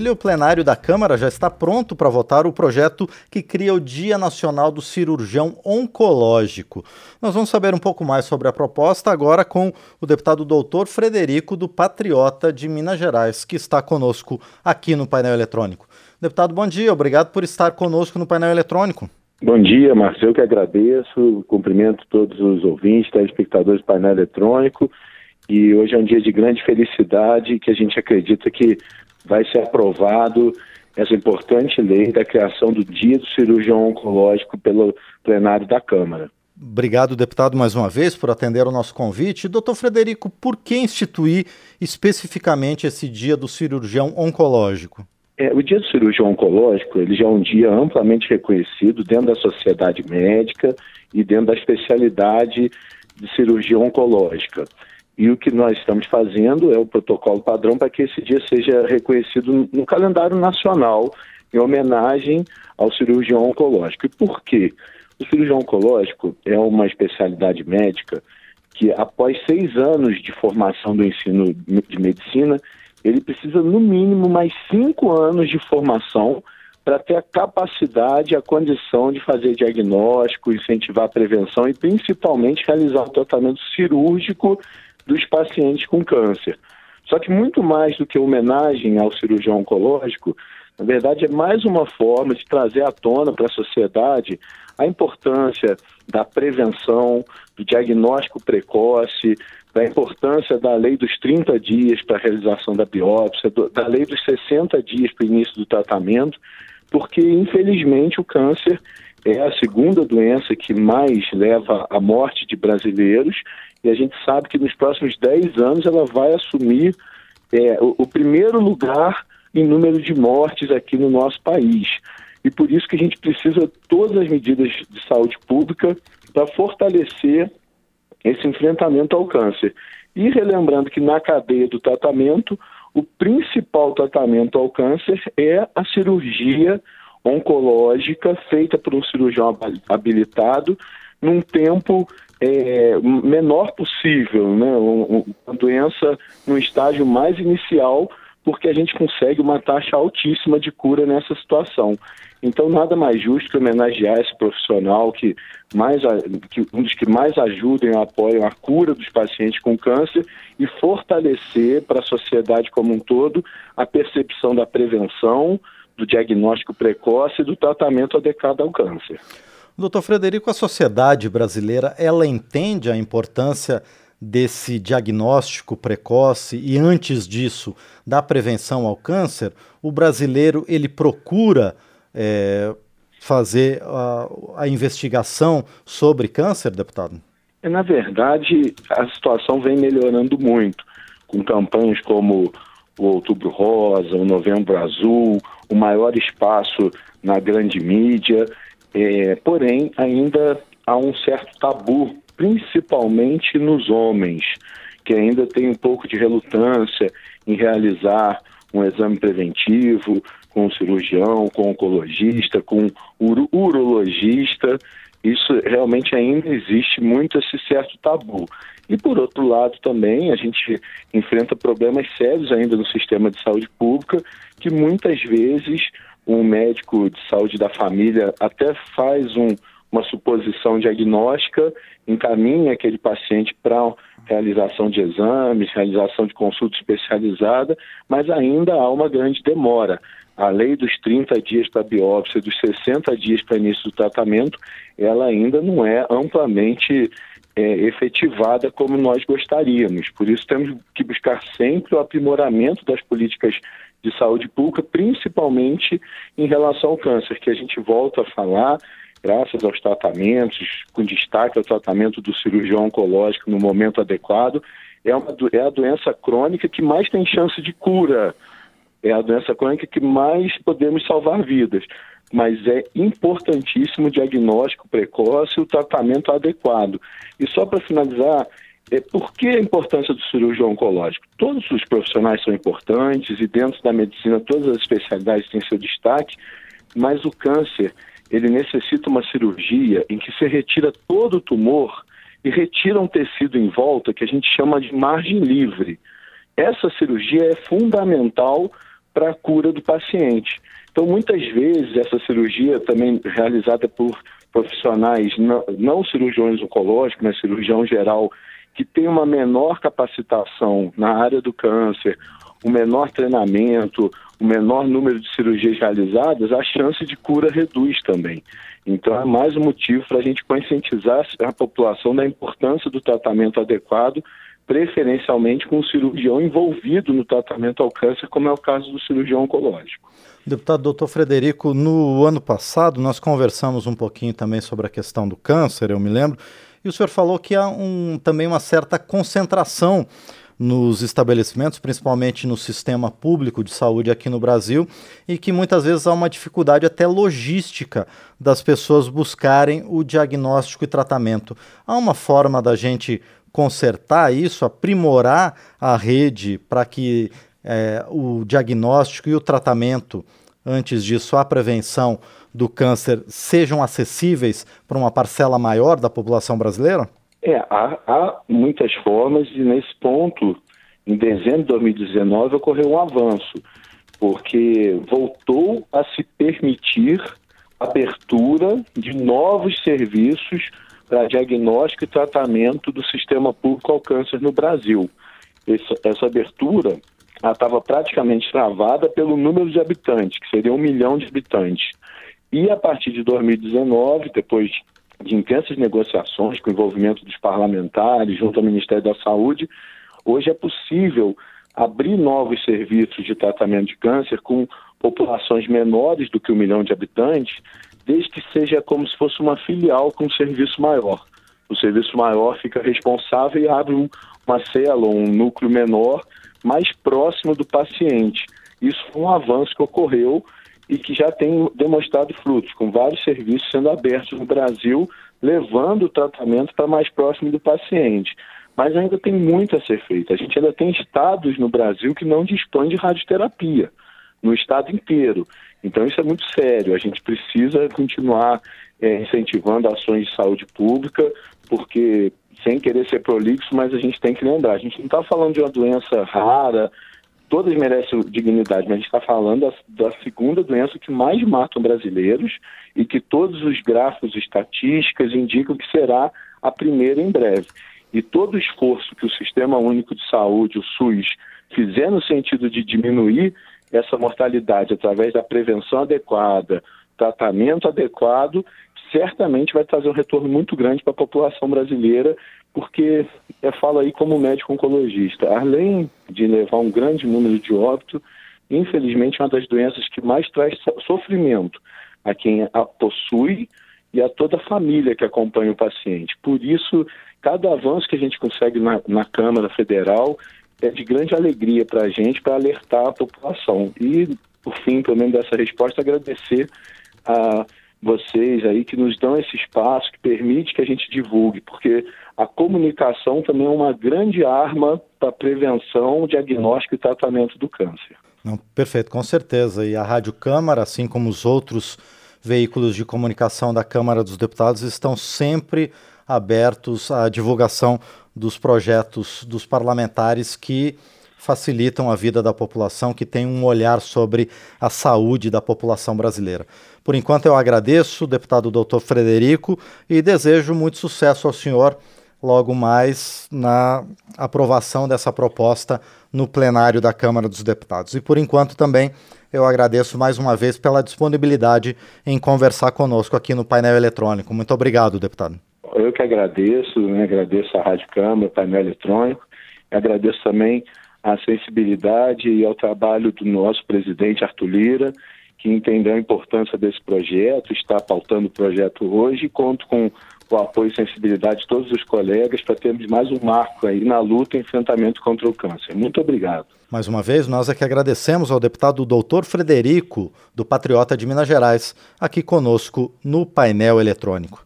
O plenário da Câmara já está pronto para votar o projeto que cria o Dia Nacional do Cirurgião Oncológico. Nós vamos saber um pouco mais sobre a proposta agora com o deputado doutor Frederico do Patriota de Minas Gerais, que está conosco aqui no painel eletrônico. Deputado, bom dia, obrigado por estar conosco no painel eletrônico. Bom dia, Marcelo, que agradeço, cumprimento todos os ouvintes, telespectadores do painel eletrônico. E hoje é um dia de grande felicidade que a gente acredita que vai ser aprovado essa importante lei da criação do Dia do Cirurgião Oncológico pelo plenário da Câmara. Obrigado, deputado, mais uma vez por atender o nosso convite. Doutor Frederico, por que instituir especificamente esse Dia do Cirurgião Oncológico? É, o Dia do Cirurgião Oncológico ele já é um dia amplamente reconhecido dentro da sociedade médica e dentro da especialidade de cirurgia oncológica. E o que nós estamos fazendo é o protocolo padrão para que esse dia seja reconhecido no calendário nacional em homenagem ao cirurgião oncológico. E por quê? O cirurgião oncológico é uma especialidade médica que, após seis anos de formação do ensino de medicina, ele precisa, no mínimo, mais cinco anos de formação para ter a capacidade, a condição de fazer diagnóstico, incentivar a prevenção e, principalmente, realizar o tratamento cirúrgico dos pacientes com câncer. Só que muito mais do que homenagem ao cirurgião oncológico, na verdade é mais uma forma de trazer à tona para a sociedade a importância da prevenção, do diagnóstico precoce, da importância da lei dos 30 dias para a realização da biópsia, do, da lei dos 60 dias para o início do tratamento, porque infelizmente o câncer é a segunda doença que mais leva à morte de brasileiros e a gente sabe que nos próximos 10 anos ela vai assumir é, o, o primeiro lugar em número de mortes aqui no nosso país. E por isso que a gente precisa todas as medidas de saúde pública para fortalecer esse enfrentamento ao câncer. E relembrando que na cadeia do tratamento, o principal tratamento ao câncer é a cirurgia oncológica feita por um cirurgião habilitado num tempo é, menor possível, né? uma doença no estágio mais inicial, porque a gente consegue uma taxa altíssima de cura nessa situação. Então, nada mais justo que homenagear esse profissional que, mais, que um dos que mais ajudam e apoiam a cura dos pacientes com câncer e fortalecer para a sociedade como um todo a percepção da prevenção, do diagnóstico precoce e do tratamento adequado ao câncer. Doutor Frederico, a sociedade brasileira, ela entende a importância desse diagnóstico precoce e antes disso da prevenção ao câncer, o brasileiro ele procura é, fazer a, a, investigação sobre câncer, deputado? Na verdade, a situação vem melhorando muito, com campanhas como o Outubro Rosa, o Novembro Azul, o maior espaço na grande mídia, é, porém ainda há um certo tabu, principalmente nos homens, que ainda tem um pouco de relutância em realizar um exame preventivo com o cirurgião, com o oncologista, com o urologista. Isso realmente ainda existe muito esse certo tabu. E por outro lado também a gente enfrenta problemas sérios ainda no sistema de saúde pública, que muitas vezes um médico de saúde da família até faz um, uma suposição diagnóstica, encaminha aquele paciente para realização de exames, realização de consulta especializada, mas ainda há uma grande demora. A lei dos 30 dias para biópsia, dos 60 dias para início do tratamento, ela ainda não é amplamente é, efetivada como nós gostaríamos. Por isso, temos que buscar sempre o aprimoramento das políticas de saúde pública, principalmente em relação ao câncer, que a gente volta a falar, graças aos tratamentos, com destaque ao tratamento do cirurgião oncológico no momento adequado, é, uma, é a doença crônica que mais tem chance de cura. É a doença crônica que mais podemos salvar vidas mas é importantíssimo o diagnóstico precoce e o tratamento adequado. E só para finalizar, é, por que a importância do cirurgião oncológico? Todos os profissionais são importantes e dentro da medicina todas as especialidades têm seu destaque, mas o câncer ele necessita uma cirurgia em que se retira todo o tumor e retira um tecido em volta que a gente chama de margem livre. Essa cirurgia é fundamental para a cura do paciente. Então, muitas vezes, essa cirurgia também realizada por profissionais não, não cirurgiões oncológicos, mas cirurgião geral, que tem uma menor capacitação na área do câncer, um menor treinamento, o menor número de cirurgias realizadas, a chance de cura reduz também. Então, é mais um motivo para a gente conscientizar a população da importância do tratamento adequado, preferencialmente com o cirurgião envolvido no tratamento ao câncer, como é o caso do cirurgião oncológico. Deputado doutor Frederico, no ano passado nós conversamos um pouquinho também sobre a questão do câncer, eu me lembro, e o senhor falou que há um, também uma certa concentração nos estabelecimentos, principalmente no sistema público de saúde aqui no Brasil, e que muitas vezes há uma dificuldade até logística das pessoas buscarem o diagnóstico e tratamento. Há uma forma da gente consertar isso, aprimorar a rede para que é, o diagnóstico e o tratamento, antes disso, a prevenção do câncer, sejam acessíveis para uma parcela maior da população brasileira? É, há, há muitas formas e nesse ponto, em dezembro de 2019, ocorreu um avanço, porque voltou a se permitir abertura de novos serviços para diagnóstico e tratamento do sistema público ao câncer no Brasil. Essa, essa abertura estava praticamente travada pelo número de habitantes, que seria um milhão de habitantes. E a partir de 2019, depois de intensas negociações com o envolvimento dos parlamentares junto ao Ministério da Saúde, hoje é possível abrir novos serviços de tratamento de câncer com populações menores do que um milhão de habitantes, desde que seja como se fosse uma filial com um serviço maior. O serviço maior fica responsável e abre um, uma célula, um núcleo menor mais próximo do paciente. Isso foi um avanço que ocorreu e que já tem demonstrado frutos, com vários serviços sendo abertos no Brasil, levando o tratamento para mais próximo do paciente. Mas ainda tem muito a ser feito. A gente ainda tem estados no Brasil que não dispõem de radioterapia, no estado inteiro. Então isso é muito sério. A gente precisa continuar é, incentivando ações de saúde pública, porque sem querer ser prolixo, mas a gente tem que lembrar, a gente não está falando de uma doença rara, todas merecem dignidade, mas a gente está falando da, da, segunda doença que mais matam brasileiros e que todos os gráficos estatísticas indicam que será a primeira em breve. E todo o esforço que o Sistema Único de Saúde, o SUS, fizer no sentido de diminuir essa mortalidade através da prevenção adequada, tratamento adequado, certamente vai trazer um retorno muito grande para a população brasileira, porque eu falo aí como médico oncologista, além de levar um grande número de óbito, infelizmente é uma das doenças que mais traz sofrimento a quem a possui e a toda a família que acompanha o paciente. Por isso, cada avanço que a gente consegue na, na Câmara Federal é de grande alegria para a gente, para alertar a população. E, por fim, pelo menos dessa resposta, agradecer a vocês aí que nos dão esse espaço, que permite que a gente divulgue, porque a comunicação também é uma grande arma para prevenção, diagnóstico e tratamento do câncer. Não, perfeito, com certeza. E a Rádio Câmara, assim como os outros veículos de comunicação da Câmara dos Deputados, estão sempre abertos à divulgação dos projetos dos parlamentares que facilitam a vida da população, que tem um olhar sobre a saúde da população brasileira. Por enquanto, eu agradeço, deputado doutor Frederico, e desejo muito sucesso ao senhor logo mais na aprovação dessa proposta no plenário da Câmara dos Deputados. E por enquanto também eu agradeço mais uma vez pela disponibilidade em conversar conosco aqui no painel eletrônico. Muito obrigado, deputado. Eu que agradeço, né? agradeço a Rádio Câmara, painel eletrônico, agradeço também a sensibilidade e ao trabalho do nosso presidente Arthur Lira, que entendeu a importância desse projeto, está pautando o projeto hoje e conto com o apoio e sensibilidade de todos os colegas para termos mais um marco aí na luta e enfrentamento contra o câncer. Muito obrigado. Mais uma vez, nós é que agradecemos ao deputado doutor Frederico, do Patriota de Minas Gerais, aqui conosco no painel eletrônico.